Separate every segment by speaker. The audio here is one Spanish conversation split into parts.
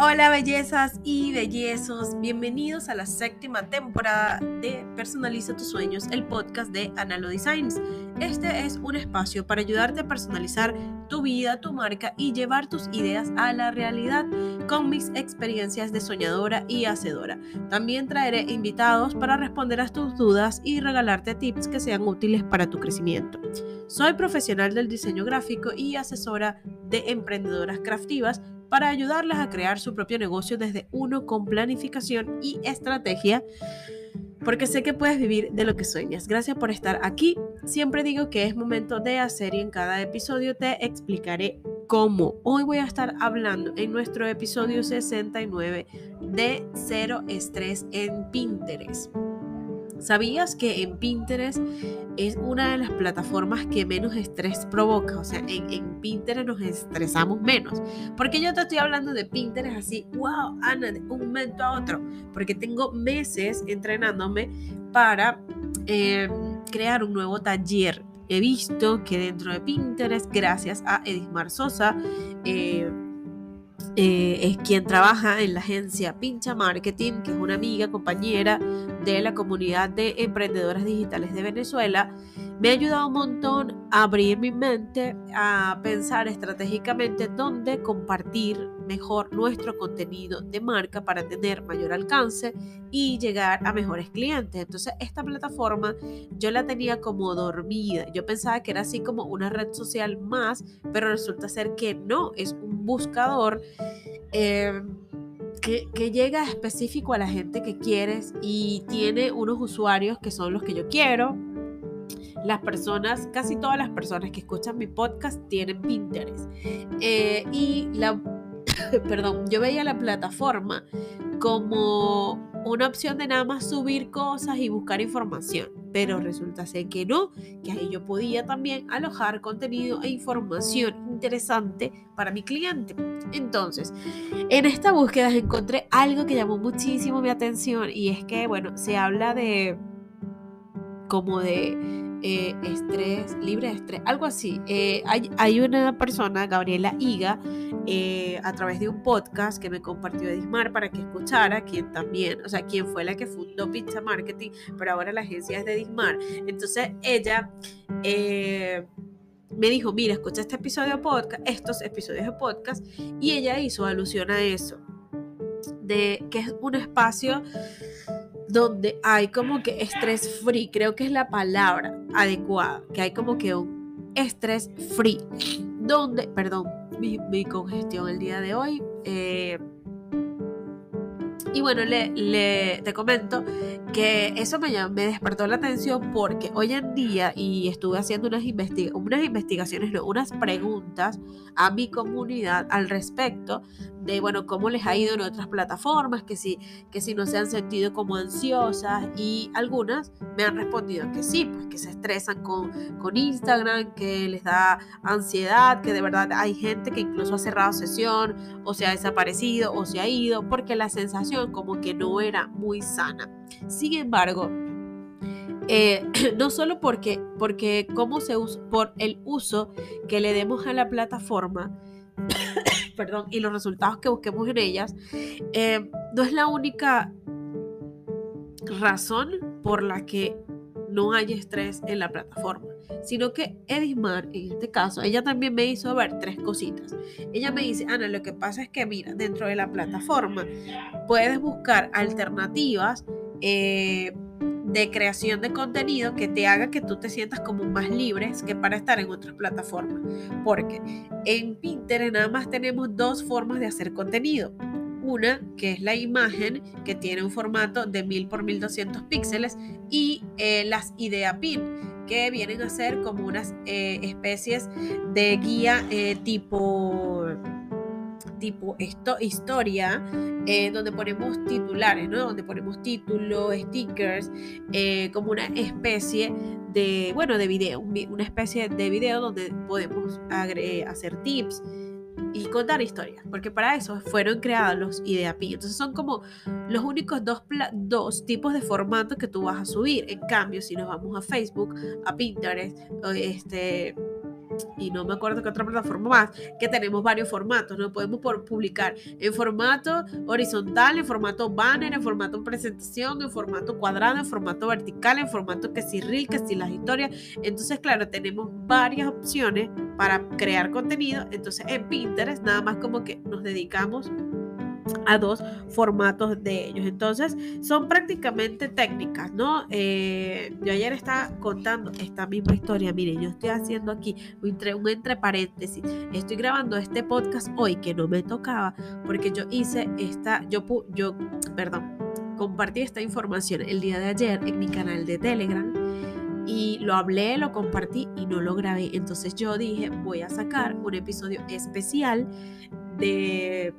Speaker 1: Hola bellezas y bellezos, bienvenidos a la séptima temporada de Personaliza tus sueños, el podcast de Analo Designs. Este es un espacio para ayudarte a personalizar tu vida, tu marca y llevar tus ideas a la realidad con mis experiencias de soñadora y hacedora. También traeré invitados para responder a tus dudas y regalarte tips que sean útiles para tu crecimiento. Soy profesional del diseño gráfico y asesora de emprendedoras craftivas para ayudarlas a crear su propio negocio desde uno con planificación y estrategia, porque sé que puedes vivir de lo que sueñas. Gracias por estar aquí. Siempre digo que es momento de hacer y en cada episodio te explicaré cómo. Hoy voy a estar hablando en nuestro episodio 69 de cero estrés en Pinterest. ¿Sabías que en Pinterest es una de las plataformas que menos estrés provoca? O sea, en, Pinterest nos estresamos menos. Porque yo te estoy hablando de Pinterest así, wow, Ana, de un momento a otro. Porque tengo meses entrenándome para em, crear un nuevo taller. He visto que dentro de Pinterest, gracias a Edismar Sosa, eh, eh, es quien trabaja en la agencia Pincha Marketing, que es una amiga, compañera de la comunidad de emprendedoras digitales de Venezuela. Me ha ayudado un montón a abrir mi mente, a pensar estratégicamente dónde compartir mejor nuestro contenido de marca para tener mayor alcance y llegar a mejores clientes. Entonces, esta plataforma yo la tenía como dormida. Yo pensaba que era así como una red social más, pero resulta ser que no, es un buscador. Eh, que, que, llega específico a la gente que quieres y tiene unos usuarios que son los que yo quiero, las personas, casi todas las personas que escuchan mi podcast tienen Pinterest. Eh, y la, perdón, yo veía la plataforma como una opción de nada más subir cosas y buscar información, pero resulta ser que no, que ahí yo podía también alojar contenido e información interesante para mi cliente. Entonces, en esta búsqueda encontré algo que llamó muchísimo mi atención y es que, bueno, se habla de como de eh, estrés, libre de estrés, algo así. Eh, hay, una persona, Gabriela Higa, eh, a través de un podcast que me compartió Edismar para que escuchara, quien también, o sea, quien fue la que fundó Pizza Marketing, pero ahora la agencia es de Edismar. Entonces ella me dijo, mira, escucha este episodio de podcast, estos episodios de podcast, y ella hizo alusión a eso, de que es un espacio donde hay como que estrés free, creo que es la palabra adecuada, que hay como que un estrés free, donde, perdón, mi, congestión el día de hoy. Eh, y bueno, le, te comento que eso me, me despertó la atención porque hoy en día, y estuve haciendo unas, unas investigaciones, no, unas preguntas a mi comunidad al respecto de, bueno, cómo les ha ido en otras plataformas, que si, que si no se han sentido como ansiosas y algunas me han respondido que sí, pues que se estresan con, con Instagram, que les da ansiedad, que de verdad hay gente que incluso ha cerrado sesión o se ha desaparecido o se ha ido porque la sensación como que no era muy sana. Sin embargo, eh, no solo porque, porque cómo se usa, por el uso que le demos a la plataforma, perdón, y los resultados que busquemos en ellas, eh, no es la única razón por la que no hay estrés en la plataforma, sino que Edismar, en este caso, ella también me hizo ver tres cositas. Ella me dice, Ana, lo que pasa es que, mira, dentro de la plataforma puedes buscar alternativas eh, de creación de contenido que te haga que tú te sientas como más libre que para estar en otras plataformas. Porque en Pinterest nada más tenemos dos formas de hacer contenido. Una que es la imagen que tiene un formato de 1000 por 1200 píxeles y eh, las idea pin que vienen a ser como unas eh, especies de guía eh, tipo tipo esto, historia, eh, donde ponemos titulares, ¿no? Donde ponemos títulos, stickers, eh, como una especie de, bueno, de video, una especie de video donde podemos hacer tips y contar historias, porque para eso fueron creados los IdeaPi. Entonces son como los únicos dos, dos tipos de formatos que tú vas a subir. En cambio, si nos vamos a Facebook, a Pinterest, este y no me acuerdo qué otra plataforma más, que tenemos varios formatos, ¿no? Podemos publicar en formato horizontal, en formato banner, en formato presentación, en formato cuadrado, en formato vertical, en formato que si reel, que si las historias. Entonces, claro, tenemos varias opciones para crear contenido. Entonces, en Pinterest nada más como que nos dedicamos a dos formatos de ellos. Entonces, son prácticamente técnicas, ¿no? Eh, yo ayer estaba contando esta misma historia. Miren, yo estoy haciendo aquí un entre, un entre paréntesis. Estoy grabando este podcast hoy que no me tocaba porque yo hice esta, yo, yo, perdón, compartí esta información el día de ayer en mi canal de Telegram y lo hablé, lo compartí y no lo grabé. Entonces yo dije, voy a sacar un episodio especial de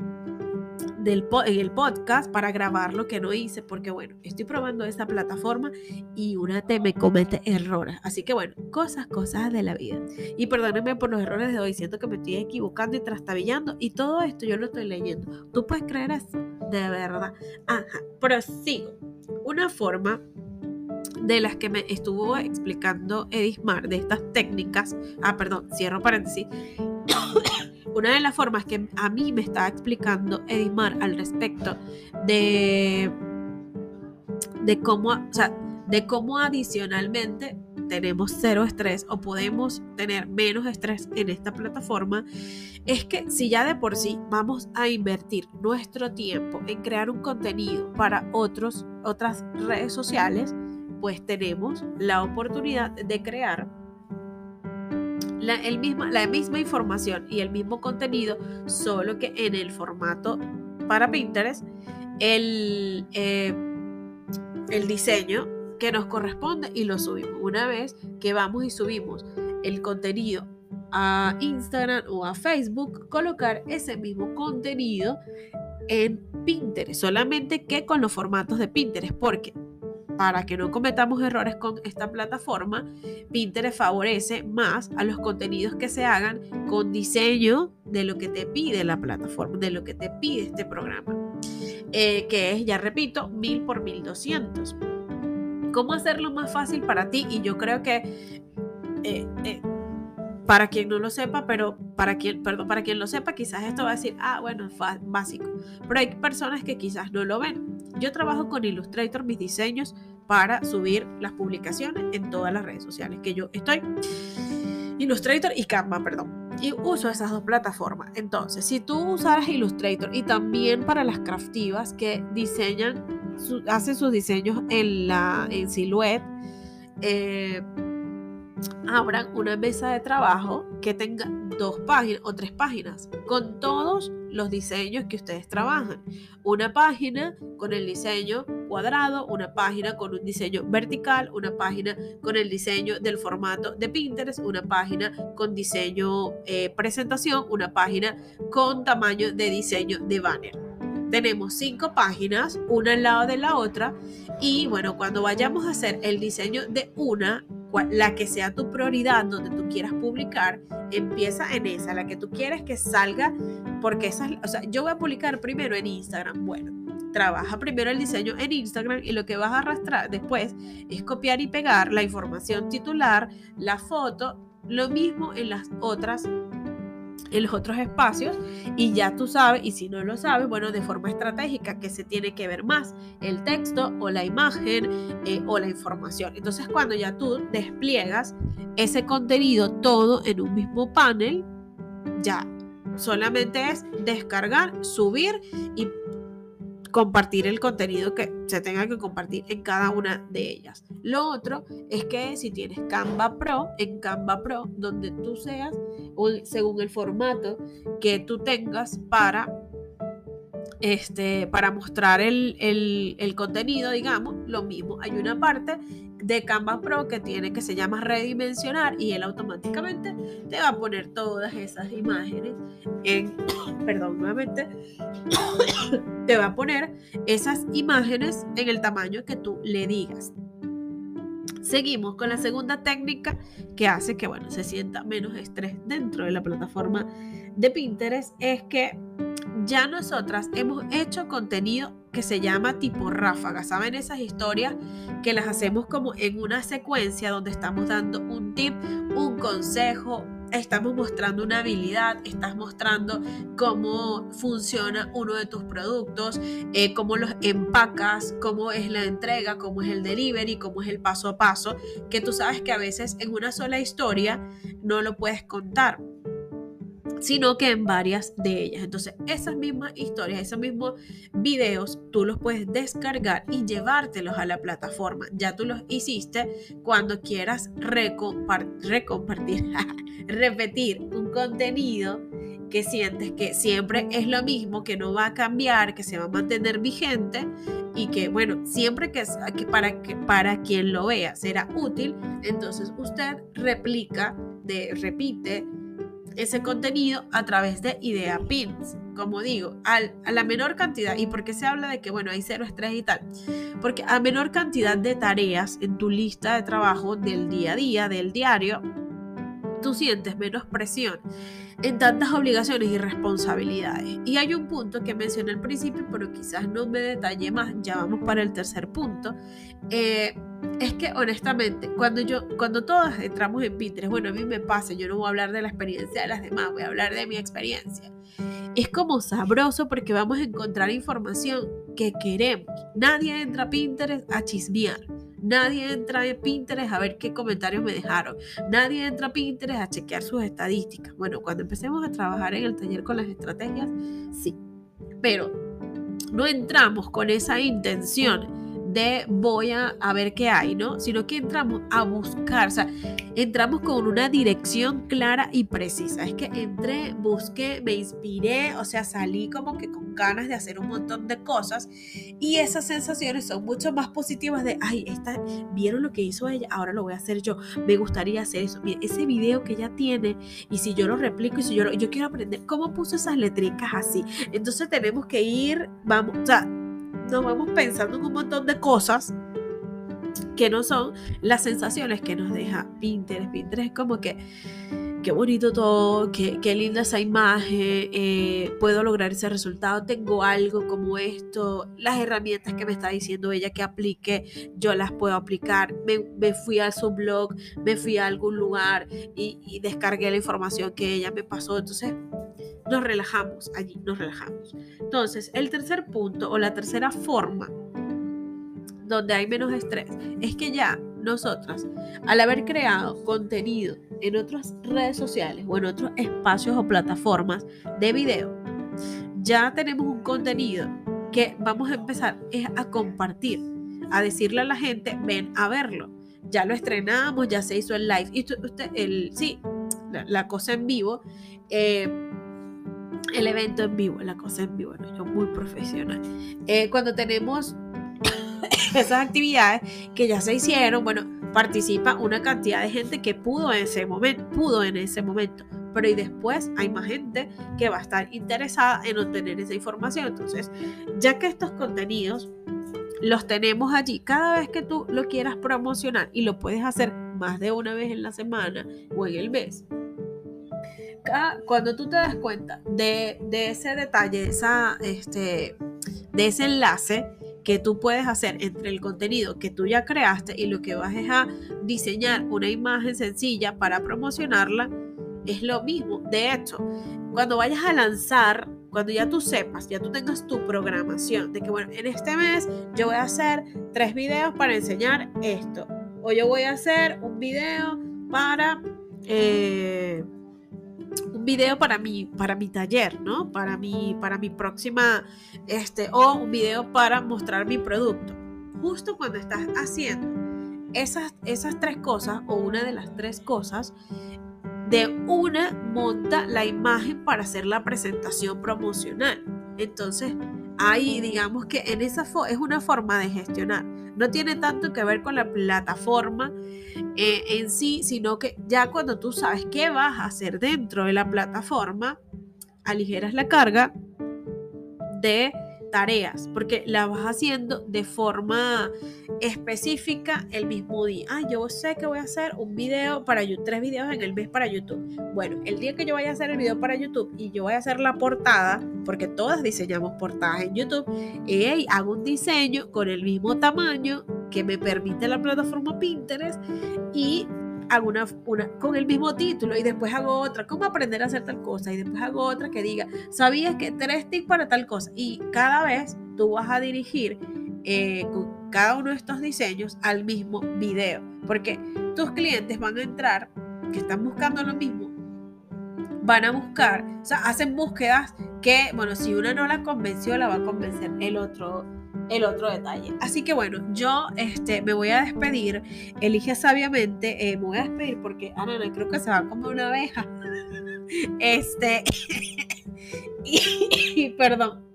Speaker 1: del en el podcast para grabar lo que no hice, porque bueno, estoy probando esta plataforma y una te me comete errores. Así que bueno, cosas, cosas de la vida. Y perdónenme por los errores de hoy, siento que me estoy equivocando y trastabillando y todo esto yo lo estoy leyendo. ¿Tú puedes creer eso? De verdad. Ajá, prosigo. Una forma de las que me estuvo explicando Edismar, de estas técnicas, ah, perdón, cierro paréntesis, una de las formas que a mí me está explicando Edimar al respecto de, de cómo, o sea, de cómo adicionalmente tenemos cero estrés o podemos tener menos estrés en esta plataforma, es que si ya de por sí vamos a invertir nuestro tiempo en crear un contenido para otros, otras redes sociales, pues tenemos la oportunidad de crear la, misma, la misma información y el mismo contenido, solo que en el formato para Pinterest, el, eh, el diseño que nos corresponde y lo subimos. Una vez que vamos y subimos el contenido a Instagram o a Facebook, colocar ese mismo contenido en Pinterest, solamente que con los formatos de Pinterest, porque para que no cometamos errores con esta plataforma, Pinterest favorece más a los contenidos que se hagan con diseño de lo que te pide la plataforma, de lo que te pide este programa, eh, que es, ya repito, 1000 por 1200. ¿Cómo hacerlo más fácil para ti? Y yo creo que... Eh, eh, para quien no lo sepa, pero para quien, perdón, para quien lo sepa, quizás esto va a decir, ah, bueno, es básico. Pero hay personas que quizás no lo ven. Yo trabajo con Illustrator mis diseños para subir las publicaciones en todas las redes sociales que yo estoy. Illustrator y Canva, perdón. Y uso esas dos plataformas. Entonces, si tú usas Illustrator y también para las craftivas que diseñan, hacen sus diseños en la en Silhouette, eh, abran una mesa de trabajo que tenga dos páginas o tres páginas con todos los diseños que ustedes trabajan. Una página con el diseño cuadrado, una página con un diseño vertical, una página con el diseño del formato de Pinterest, una página con diseño eh, presentación, una página con tamaño de diseño de banner. Tenemos cinco páginas, una al lado de la otra, y bueno, cuando vayamos a hacer el diseño de una, la que sea tu prioridad, donde tú quieras publicar, empieza en esa, la que tú quieres que salga, porque esa, o sea, yo voy a publicar primero en Instagram. Bueno, trabaja primero el diseño en Instagram y lo que vas a arrastrar después es copiar y pegar la información titular, la foto, lo mismo en las otras en los otros espacios y ya tú sabes, y si no lo sabes, bueno, de forma estratégica que se tiene que ver más, el texto o la imagen eh, o la información. Entonces cuando ya tú despliegas ese contenido todo en un mismo panel, ya solamente es descargar, subir y compartir el contenido que se tenga que compartir en cada una de ellas. Lo otro es que si tienes Canva Pro, en Canva Pro, donde tú seas, según el formato que tú tengas para este, para mostrar el, contenido, digamos, lo mismo. Hay una parte de Canva Pro que tiene que se llama redimensionar y él automáticamente te va a poner todas esas imágenes en, perdón, nuevamente, te va a poner esas imágenes en el tamaño que tú le digas. Seguimos con la segunda técnica que hace que, bueno, se sienta menos estrés dentro de la plataforma de Pinterest, es que ya nosotras hemos hecho contenido que se llama tipo ráfaga. ¿Saben esas historias que las hacemos como en una secuencia donde estamos dando un tip, un consejo, estamos mostrando una habilidad, estás mostrando cómo funciona uno de tus productos, eh, cómo los empacas, cómo es la entrega, cómo es el delivery, cómo es el paso a paso, que tú sabes que a veces en una sola historia no lo puedes contar sino que en varias de ellas. Entonces, esas mismas historias, esos mismos videos, tú los puedes descargar y llevártelos a la plataforma. Ya tú los hiciste cuando quieras recompartir, repetir un contenido que sientes que siempre es lo mismo, que no va a cambiar, que se va a mantener vigente y que, bueno, siempre que, para, para quien lo vea será útil, entonces usted replica, de, repite ese contenido a través de idea pins, como digo, a la menor cantidad. ¿Y por qué se habla de que, bueno, hay cero estrés y tal? Porque a menor cantidad de tareas en tu lista de trabajo del día a día, del diario, tú sientes menos presión en tantas obligaciones y responsabilidades. Y hay un punto que mencioné al principio, pero quizás no me detalle más, ya vamos para el tercer punto. Eh, es que honestamente, cuando yo, cuando todas entramos en Pinterest, bueno, a mí me pasa, yo no voy a hablar de la experiencia de las demás, voy a hablar de mi experiencia. Es como sabroso porque vamos a encontrar información que queremos. Nadie entra a Pinterest a chismear. Nadie entra en Pinterest a ver qué comentarios me dejaron. Nadie entra a Pinterest a chequear sus estadísticas. Bueno, cuando empecemos a trabajar en el taller con las estrategias, sí. Pero no entramos con esa intención de voy a, ver qué hay, ¿no? Sino que entramos a buscar, o sea, entramos con una dirección clara y precisa. Es que entré, busqué, me inspiré, o sea, salí como que con ganas de hacer un montón de cosas y esas sensaciones son mucho más positivas de, ay, esta, vieron lo que hizo ella, ahora lo voy a hacer yo, me gustaría hacer eso, ese video que ella tiene y si yo lo replico y si yo, yo quiero aprender cómo puso esas letricas así. Entonces tenemos que ir, vamos, o sea, nos vamos pensando en un montón de cosas que no son las sensaciones que nos deja Pinterest. Pinterest es como que, qué bonito todo, qué, qué linda esa imagen, eh, puedo lograr ese resultado, tengo algo como esto, las herramientas que me está diciendo ella que aplique, yo las puedo aplicar. Me, fui a su blog, me fui a algún lugar y, y descargué la información que ella me pasó. Entonces, nos relajamos allí, nos relajamos. Entonces, el tercer punto o la tercera forma donde hay menos estrés es que ya nosotras, al haber creado contenido en otras redes sociales o en otros espacios o plataformas de video, ya tenemos un contenido que vamos a empezar es a compartir, a decirle a la gente, ven a verlo. Ya lo estrenamos, ya se hizo el live. Y usted, el, sí, la, cosa en vivo. Eh, el evento en vivo, la cosa en vivo, yo muy profesional. Eh, cuando tenemos esas actividades que ya se hicieron, bueno, participa una cantidad de gente que pudo en ese momento, pudo en ese momento, pero y después hay más gente que va a estar interesada en obtener esa información. Entonces, ya que estos contenidos los tenemos allí, cada vez que tú lo quieras promocionar y lo puedes hacer más de una vez en la semana o en el mes, cuando tú te das cuenta de, ese detalle, de, esa, este, de ese enlace que tú puedes hacer entre el contenido que tú ya creaste y lo que vas a diseñar una imagen sencilla para promocionarla, es lo mismo. De hecho, cuando vayas a lanzar, cuando ya tú sepas, ya tú tengas tu programación de que, bueno, en este mes yo voy a hacer tres videos para enseñar esto, o yo voy a hacer un video para... Eh, un video para mi, para mi taller, ¿no? Para mi, para mi próxima, este, o un video para mostrar mi producto. Justo cuando estás haciendo esas, esas tres cosas, o una de las tres cosas, de una monta la imagen para hacer la presentación promocional. Entonces, ahí digamos que en esa es una forma de gestionar. No tiene tanto que ver con la plataforma eh, en sí, sino que ya cuando tú sabes qué vas a hacer dentro de la plataforma, aligeras la carga de tareas, porque la vas haciendo de forma específica el mismo día. Ah, yo sé que voy a hacer un video para YouTube, tres videos en el mes para YouTube. Bueno, el día que yo vaya a hacer el video para YouTube y yo voy a hacer la portada, porque todas diseñamos portadas en YouTube, y hago un diseño con el mismo tamaño que me permite la plataforma Pinterest y hago una, una con el mismo título y después hago otra, cómo aprender a hacer tal cosa y después hago otra que diga, sabías que tres tips para tal cosa y cada vez tú vas a dirigir eh, con cada uno de estos diseños al mismo video, porque tus clientes van a entrar, que están buscando lo mismo, van a buscar, o sea, hacen búsquedas que, bueno, si una no la convenció, la va a convencer el otro el otro detalle. Así que bueno, yo este, me voy a despedir. Elige sabiamente. Eh, me voy a despedir porque Ana creo que se va como una abeja. Este. y, perdón.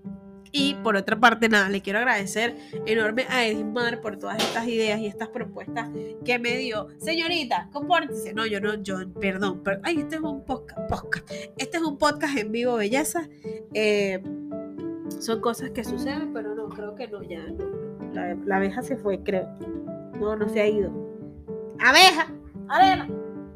Speaker 1: Y por otra parte, nada, le quiero agradecer enorme a Edmar por todas estas ideas y estas propuestas que me dio. Señorita, compórtese. No, yo no, yo, perdón, ay, este es un podcast, podcast. Este es un podcast en vivo, belleza. Eh, son cosas que suceden, pero creo que no, ya La, abeja se fue, creo. No, no se ha ido. ¡Abeja! ¡Abeja!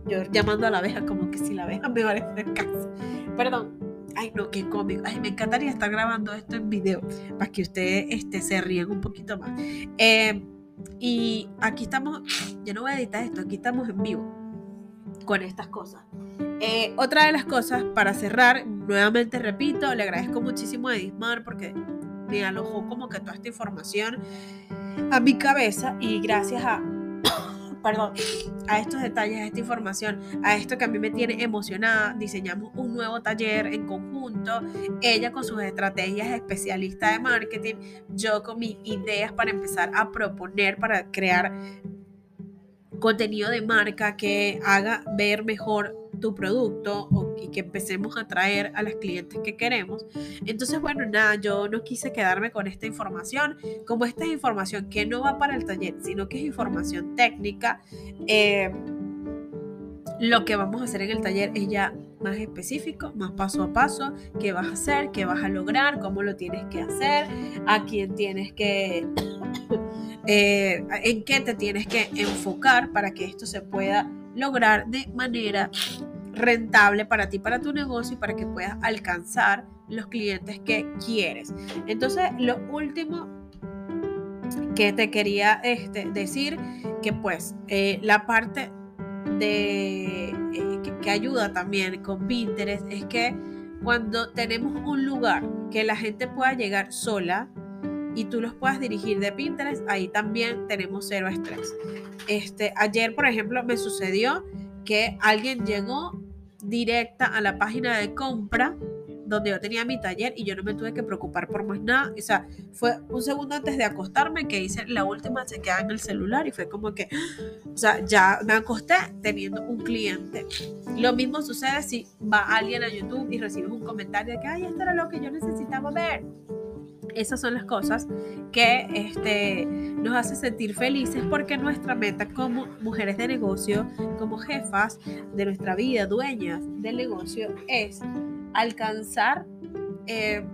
Speaker 1: Yo llamando a la abeja como que si la abeja me va a casa. Perdón. Ay, no, qué cómico. Ay, me encantaría estar grabando esto en video para que ustedes este, se ríen un poquito más. Eh, y aquí estamos, yo no voy a editar esto, aquí estamos en vivo con estas cosas. Eh, otra de las cosas, para cerrar, nuevamente repito, le agradezco muchísimo a Edismar porque me alojó como que toda esta información a mi cabeza y gracias a, perdón, a estos detalles, a esta información, a esto que a mí me tiene emocionada, diseñamos un nuevo taller en conjunto, ella con sus estrategias especialistas de marketing, yo con mis ideas para empezar a proponer, para crear contenido de marca que haga ver mejor tu producto y que empecemos a atraer a las clientes que queremos. Entonces, bueno, nada, yo no quise quedarme con esta información. Como esta es información que no va para el taller, sino que es información técnica, eh, lo que vamos a hacer en el taller es ya más específico, más paso a paso, qué vas a hacer, qué vas a lograr, cómo lo tienes que hacer, a quién tienes que, eh, en qué te tienes que enfocar para que esto se pueda lograr de manera rentable para ti, para tu negocio y para que puedas alcanzar los clientes que quieres. Entonces, lo último que te quería este, decir, que pues eh, la parte de, eh, que, ayuda también con Pinterest es que cuando tenemos un lugar que la gente pueda llegar sola, y tú los puedas dirigir de Pinterest, ahí también tenemos cero estrés. Este, ayer, por ejemplo, me sucedió que alguien llegó directa a la página de compra donde yo tenía mi taller y yo no me tuve que preocupar por más nada. O sea, fue un segundo antes de acostarme que hice la última chequeada en el celular y fue como que, o sea, ya me acosté teniendo un cliente. Lo mismo sucede si va alguien a YouTube y recibes un comentario de que, ay, esto era lo que yo necesitaba ver. Esas son las cosas que este, nos hace sentir felices porque nuestra meta como mujeres de negocio, como jefas de nuestra vida, dueñas del negocio, es alcanzar, eh,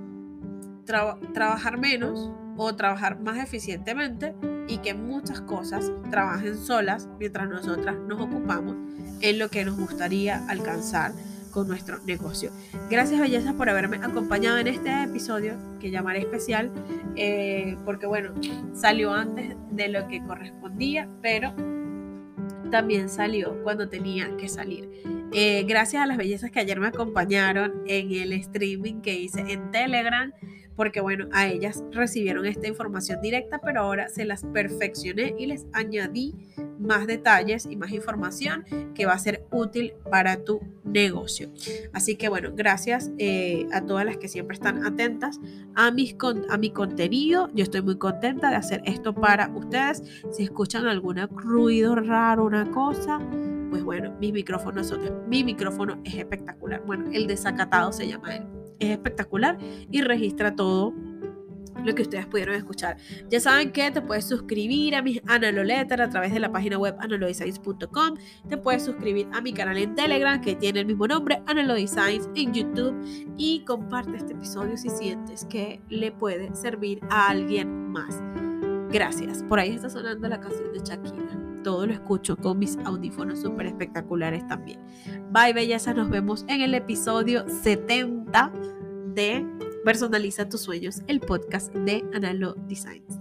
Speaker 1: trabajar menos o trabajar más eficientemente y que muchas cosas trabajen solas mientras nosotras nos ocupamos en lo que nos gustaría alcanzar con nuestro negocio. Gracias bellezas por haberme acompañado en este episodio que llamaré especial eh, porque bueno, salió antes de lo que correspondía, pero también salió cuando tenía que salir. Eh, gracias a las bellezas que ayer me acompañaron en el streaming que hice en Telegram, porque bueno, a ellas recibieron esta información directa, pero ahora se las perfeccioné y les añadí más detalles y más información que va a ser útil para tu negocio. Así que bueno, gracias eh, a todas las que siempre están atentas a, mis a mi contenido. Yo estoy muy contenta de hacer esto para ustedes. Si escuchan algún ruido raro, una cosa, pues bueno, mi micrófono es Mi micrófono es espectacular. Bueno, el desacatado se llama él. Es espectacular y registra todo lo que ustedes pudieron escuchar. Ya saben que te puedes suscribir a mis Analoletter a través de la página web analodisigns.com. Te puedes suscribir a mi canal en Telegram que tiene el mismo nombre, Analodisigns, en YouTube. Y comparte este episodio si sientes que le puede servir a alguien más. Gracias. Por ahí está sonando la canción de Shakira todo lo escucho con mis audífonos súper espectaculares también. Bye, belleza. Nos vemos en el episodio 70 de Personaliza tus sueños, el podcast de Analo Designs.